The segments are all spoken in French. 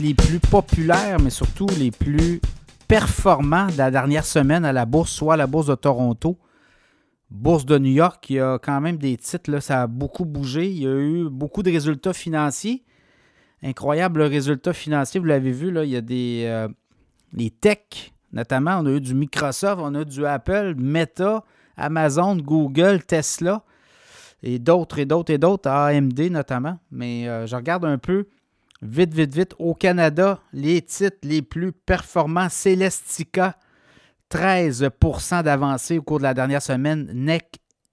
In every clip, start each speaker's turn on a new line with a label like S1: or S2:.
S1: les plus populaires, mais surtout les plus performants de la dernière semaine à la bourse, soit la bourse de Toronto, bourse de New York. Il y a quand même des titres, là, ça a beaucoup bougé. Il y a eu beaucoup de résultats financiers. Incroyable résultat financier, vous l'avez vu, là, il y a des euh, les techs, notamment, on a eu du Microsoft, on a eu du Apple, Meta, Amazon, Google, Tesla et d'autres et d'autres et d'autres, AMD notamment. Mais euh, je regarde un peu vite, vite, vite. Au Canada, les titres les plus performants, Celestica, 13% d'avancée au cours de la dernière semaine.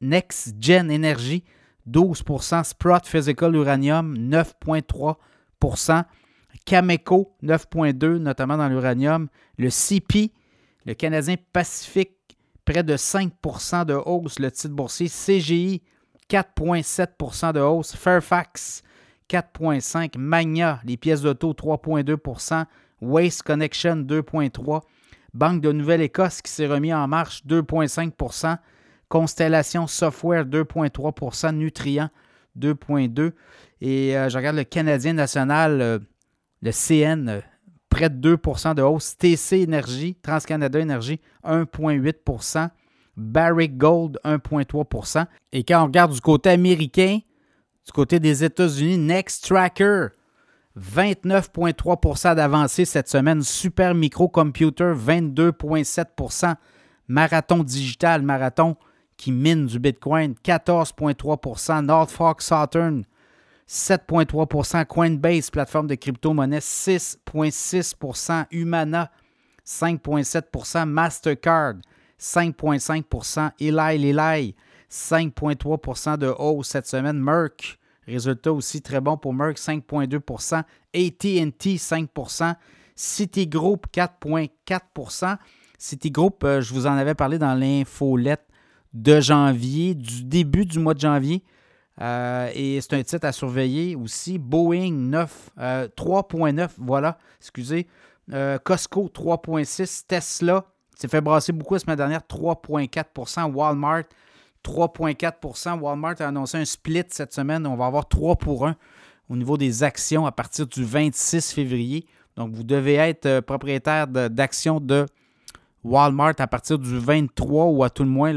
S1: Next Gen Energy, 12% Sprott Physical Uranium, 9,3% Cameco, 9,2% notamment dans l'uranium. Le CP, le Canadien Pacifique, près de 5% de hausse, le titre boursier. CGI, 4,7% de hausse. Fairfax, 4,5 Magna, les pièces d'auto, 3,2% Waste Connection, 2,3 Banque de Nouvelle-Écosse qui s'est remis en marche, 2,5% Constellation Software, 2,3% Nutrient, 2,2% Et euh, je regarde le Canadien national, euh, le CN, euh, près de 2% de hausse. TC Énergie, TransCanada Énergie, 1,8% Barrick Gold, 1,3% Et quand on regarde du côté américain, du côté des États-Unis, Next Tracker, 29,3% d'avancée cette semaine. Super Microcomputer, 22,7% Marathon Digital, Marathon qui mine du Bitcoin, 14,3% Norfolk Southern, 7,3% Coinbase, plateforme de crypto-monnaie, 6,6% Humana, 5,7% Mastercard, 5,5% Eli Lilly, 5,3% de hausse cette semaine. Merck, résultat aussi très bon pour Merck, 5,2% ATT, 5% Citigroup, 4,4% Citigroup, euh, je vous en avais parlé dans l'infolette de janvier, du début du mois de janvier. Euh, et c'est un titre à surveiller aussi. Boeing 9, 3.9, euh, voilà, excusez. Costco 3.6, Tesla s'est fait brasser beaucoup la semaine dernière, 3.4% Walmart 3,4% Walmart a annoncé un split cette semaine. On va avoir 3 pour 1 au niveau des actions à partir du 26 février. Donc, vous devez être euh, propriétaire d'actions de, Walmart à partir du 23 ou à tout le moins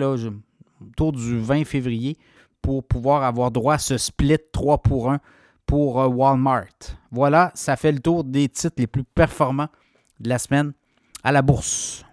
S1: autour du 20 février pour pouvoir avoir droit à ce split 3 pour 1 pour euh, Walmart. Voilà, ça fait le tour des titres les plus performants de la semaine à la bourse.